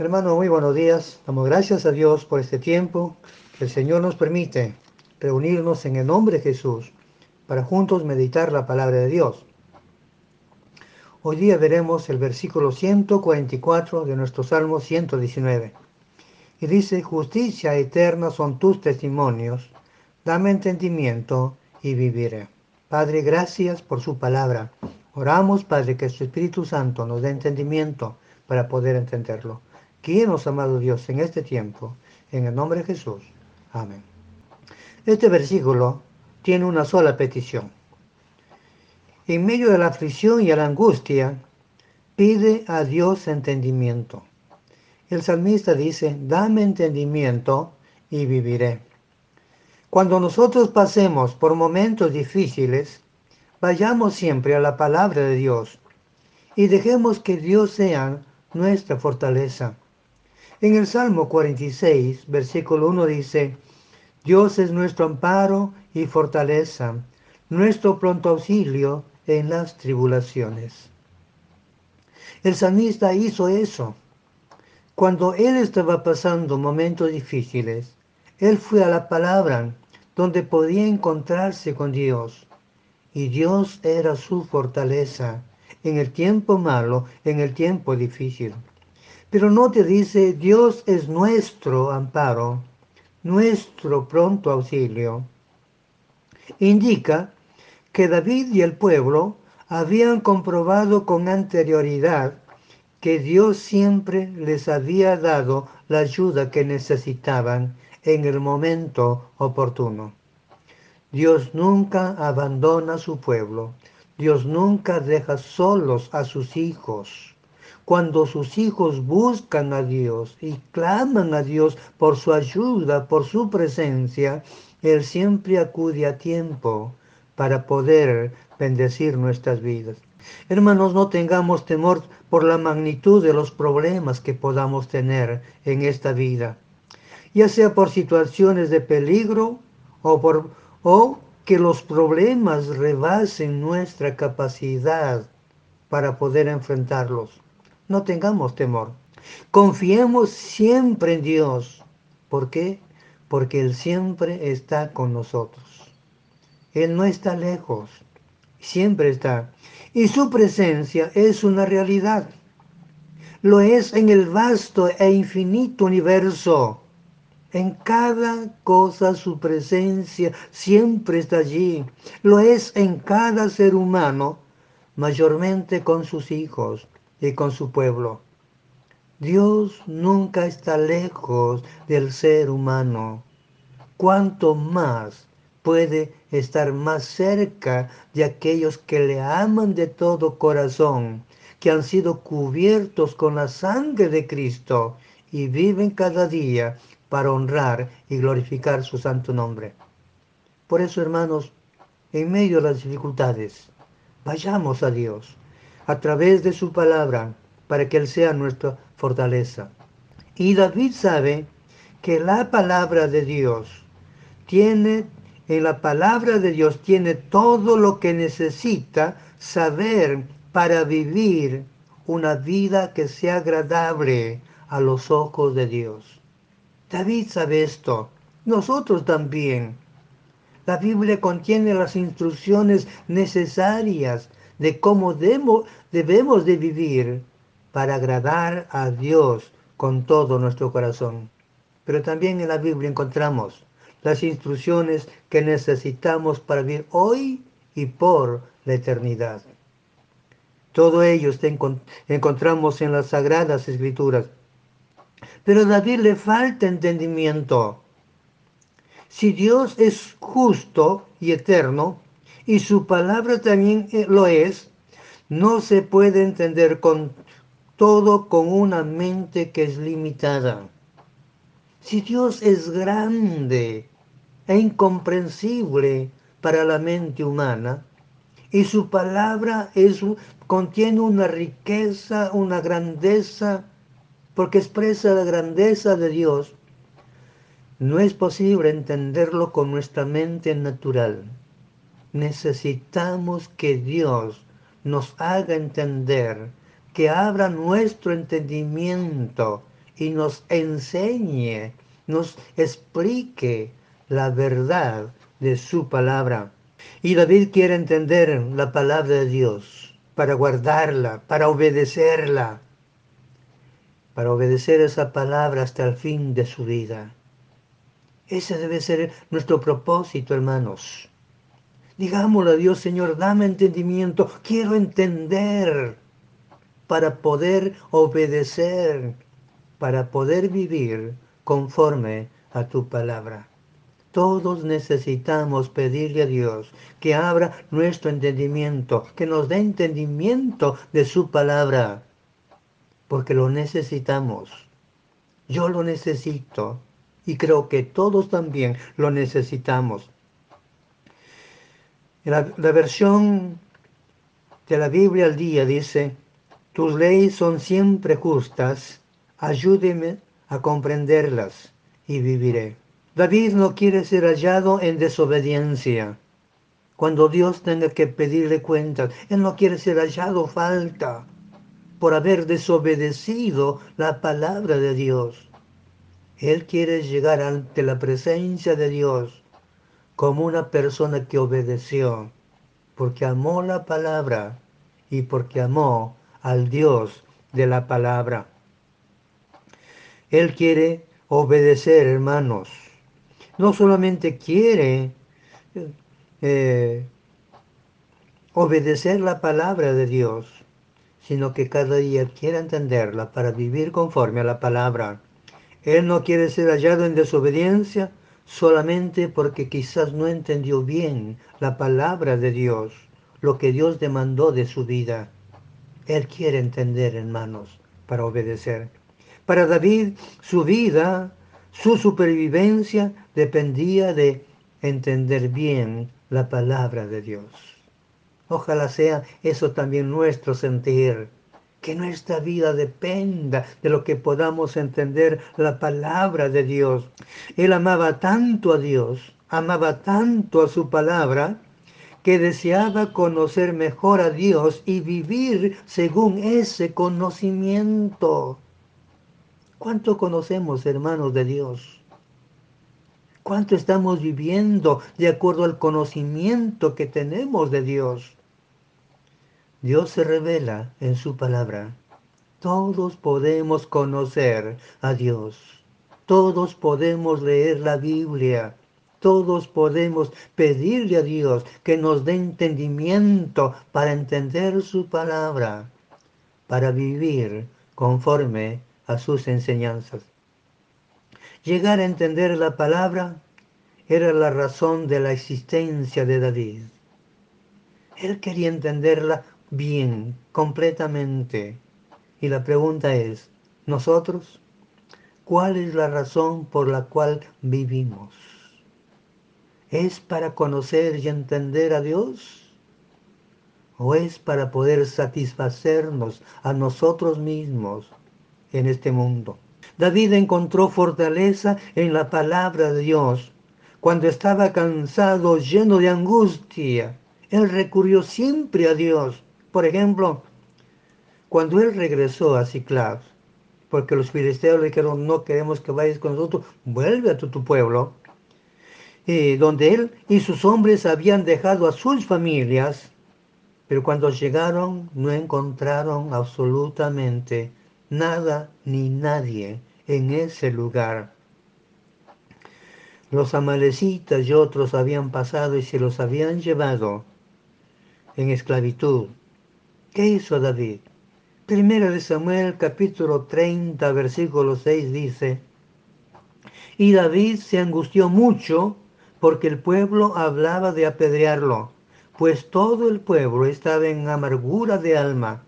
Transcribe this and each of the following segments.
Hermano, muy buenos días. Damos gracias a Dios por este tiempo que el Señor nos permite reunirnos en el nombre de Jesús para juntos meditar la palabra de Dios. Hoy día veremos el versículo 144 de nuestro Salmo 119. Y dice, justicia eterna son tus testimonios, dame entendimiento y viviré. Padre, gracias por su palabra. Oramos, Padre, que su Espíritu Santo nos dé entendimiento para poder entenderlo. Guíenos, amado Dios, en este tiempo, en el nombre de Jesús. Amén. Este versículo tiene una sola petición. En medio de la aflicción y la angustia, pide a Dios entendimiento. El salmista dice, dame entendimiento y viviré. Cuando nosotros pasemos por momentos difíciles, vayamos siempre a la palabra de Dios y dejemos que Dios sea nuestra fortaleza. En el Salmo 46, versículo 1 dice, Dios es nuestro amparo y fortaleza, nuestro pronto auxilio en las tribulaciones. El salmista hizo eso. Cuando él estaba pasando momentos difíciles, él fue a la palabra donde podía encontrarse con Dios. Y Dios era su fortaleza en el tiempo malo, en el tiempo difícil. Pero no te dice, Dios es nuestro amparo, nuestro pronto auxilio. Indica que David y el pueblo habían comprobado con anterioridad que Dios siempre les había dado la ayuda que necesitaban en el momento oportuno. Dios nunca abandona a su pueblo. Dios nunca deja solos a sus hijos cuando sus hijos buscan a Dios y claman a Dios por su ayuda, por su presencia, Él siempre acude a tiempo para poder bendecir nuestras vidas. Hermanos, no tengamos temor por la magnitud de los problemas que podamos tener en esta vida, ya sea por situaciones de peligro o, por, o que los problemas rebasen nuestra capacidad para poder enfrentarlos no tengamos temor. Confiemos siempre en Dios. ¿Por qué? Porque Él siempre está con nosotros. Él no está lejos, siempre está. Y su presencia es una realidad. Lo es en el vasto e infinito universo. En cada cosa su presencia siempre está allí. Lo es en cada ser humano, mayormente con sus hijos y con su pueblo. Dios nunca está lejos del ser humano. Cuanto más puede estar más cerca de aquellos que le aman de todo corazón, que han sido cubiertos con la sangre de Cristo y viven cada día para honrar y glorificar su santo nombre. Por eso, hermanos, en medio de las dificultades, vayamos a Dios a través de su palabra para que Él sea nuestra fortaleza. Y David sabe que la palabra de Dios tiene, en la palabra de Dios tiene todo lo que necesita saber para vivir una vida que sea agradable a los ojos de Dios. David sabe esto, nosotros también. La Biblia contiene las instrucciones necesarias de cómo debemos de vivir para agradar a Dios con todo nuestro corazón. Pero también en la Biblia encontramos las instrucciones que necesitamos para vivir hoy y por la eternidad. Todo ello encontramos en las sagradas escrituras. Pero a David le falta entendimiento. Si Dios es justo y eterno, y su palabra también eh, lo es, no se puede entender con todo con una mente que es limitada. Si Dios es grande e incomprensible para la mente humana, y su palabra es, contiene una riqueza, una grandeza, porque expresa la grandeza de Dios, no es posible entenderlo con nuestra mente natural necesitamos que Dios nos haga entender, que abra nuestro entendimiento y nos enseñe, nos explique la verdad de su palabra. Y David quiere entender la palabra de Dios para guardarla, para obedecerla, para obedecer esa palabra hasta el fin de su vida. Ese debe ser nuestro propósito, hermanos. Digámosle a Dios, Señor, dame entendimiento, quiero entender para poder obedecer, para poder vivir conforme a tu palabra. Todos necesitamos pedirle a Dios que abra nuestro entendimiento, que nos dé entendimiento de su palabra, porque lo necesitamos. Yo lo necesito y creo que todos también lo necesitamos. La, versión de la Biblia al día dice, tus leyes son siempre justas, ayúdeme a comprenderlas y viviré. David no quiere ser hallado en desobediencia. Cuando Dios tenga que pedirle cuentas, Él no quiere ser hallado falta por haber desobedecido la palabra de Dios. Él quiere llegar ante la presencia de Dios como una persona que obedeció, porque amó la palabra y porque amó al Dios de la palabra. Él quiere obedecer, hermanos. No solamente quiere eh, obedecer la palabra de Dios, sino que cada día quiere entenderla para vivir conforme a la palabra. Él no quiere ser hallado en desobediencia solamente porque quizás no entendió bien la palabra de Dios, lo que Dios demandó de su vida. Él quiere entender, hermanos, para obedecer. Para David, su vida, su supervivencia dependía de entender bien la palabra de Dios. Ojalá sea eso también nuestro sentir que nuestra vida dependa de lo que podamos entender la palabra de Dios. Él amaba tanto a Dios, amaba tanto a su palabra, que deseaba conocer mejor a Dios y vivir según ese conocimiento. ¿Cuánto conocemos, hermanos de Dios? ¿Cuánto estamos viviendo de acuerdo al conocimiento que tenemos de Dios? Dios se revela en su palabra. Todos podemos conocer a Dios. Todos podemos leer la Biblia. Todos podemos pedirle a Dios que nos dé entendimiento para entender su palabra, para vivir conforme a sus enseñanzas. Llegar a entender la palabra era la razón de la existencia de David. Él quería entenderla bien, completamente. Y la pregunta es, ¿nosotros? ¿Cuál es la razón por la cual vivimos? ¿Es para conocer y entender a Dios? ¿O es para poder satisfacernos a nosotros mismos en este mundo? David encontró fortaleza en la palabra de Dios. Cuando estaba cansado, lleno de angustia, él recurrió siempre a Dios por ejemplo, cuando él regresó a Ciclab, porque los filisteos le dijeron, no queremos que vayas con nosotros, vuelve a tu, pueblo, donde él y sus hombres habían dejado a sus familias, pero cuando llegaron no encontraron absolutamente nada ni nadie en ese lugar. Los amalecitas y otros habían pasado y se los habían llevado en esclavitud. ¿Qué hizo David? Primera de Samuel capítulo 30 versículo 6 dice, y David se angustió mucho porque el pueblo hablaba de apedrearlo, pues todo el pueblo estaba en amargura de alma,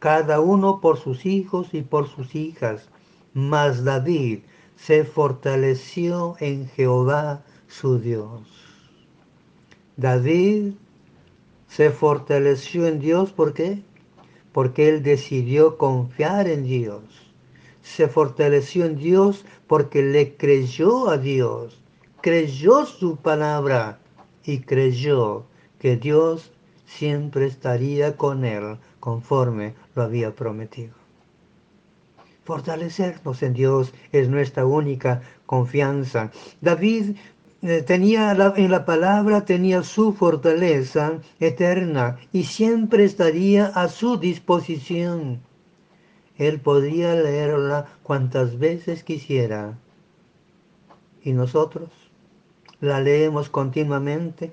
cada uno por sus hijos y por sus hijas. Mas David se fortaleció en Jehová su Dios. David se fortaleció en Dios, ¿por qué? Porque él decidió confiar en Dios. Se fortaleció en Dios porque le creyó a Dios, creyó su palabra y creyó que Dios siempre estaría con él conforme lo había prometido. Fortalecernos en Dios es nuestra única confianza. David eh, tenía en la palabra tenía su fortaleza eterna y siempre estaría a su disposición. Él podría leerla cuantas veces quisiera. ¿Y nosotros? ¿La leemos continuamente?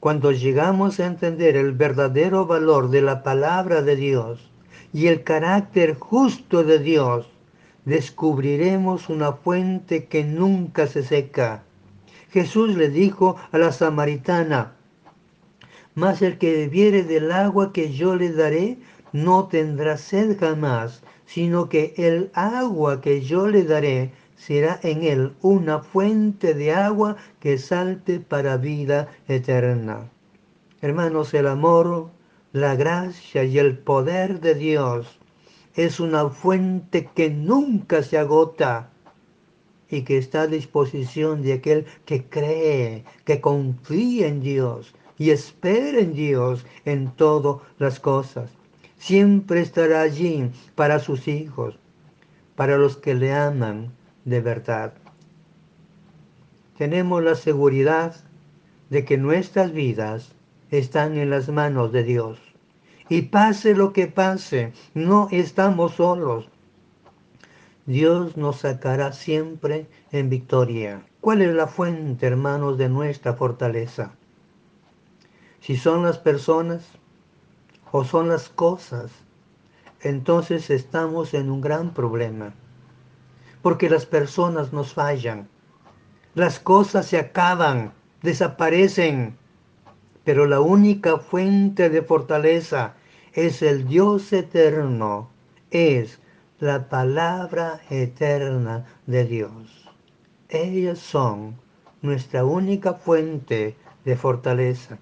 Cuando llegamos a entender el verdadero valor de la palabra de Dios y el carácter justo de Dios, descubriremos una fuente que nunca se seca Jesús le dijo a la samaritana, mas el que bebiere del agua que yo le daré no tendrá sed jamás, sino que el agua que yo le daré será en él una fuente de agua que salte para vida eterna. Hermanos, el amor, la gracia y el poder de Dios es una fuente que nunca se agota y que está a disposición de aquel que cree, que confía en Dios y espera en Dios en todas las cosas. Siempre estará allí para sus hijos, para los que le aman de verdad. Tenemos la seguridad de que nuestras vidas están en las manos de Dios. Y pase lo que pase, no estamos solos. Dios nos sacará siempre en victoria. ¿Cuál es la fuente, hermanos, de nuestra fortaleza? Si son las personas o son las cosas, entonces estamos en un gran problema. Porque las personas nos fallan, las cosas se acaban, desaparecen, pero la única fuente de fortaleza es el Dios eterno, es la palabra eterna de Dios. Ellas son nuestra única fuente de fortaleza.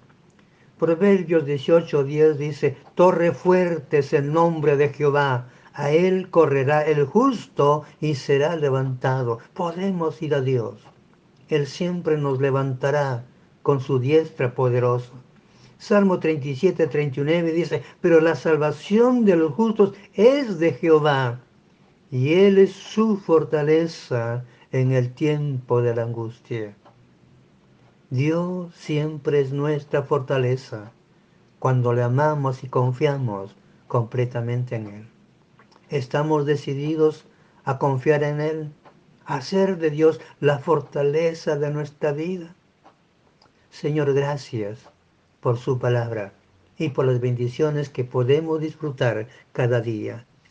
Proverbios 18:10 dice, Torre fuerte es el nombre de Jehová, a él correrá el justo y será levantado. Podemos ir a Dios. Él siempre nos levantará con su diestra poderosa. Salmo 37, 39 dice, pero la salvación de los justos es de Jehová y Él es su fortaleza en el tiempo de la angustia. Dios siempre es nuestra fortaleza cuando le amamos y confiamos completamente en Él. Estamos decididos a confiar en Él, a hacer de Dios la fortaleza de nuestra vida. Señor, gracias por su palabra y por las bendiciones que podemos disfrutar cada día.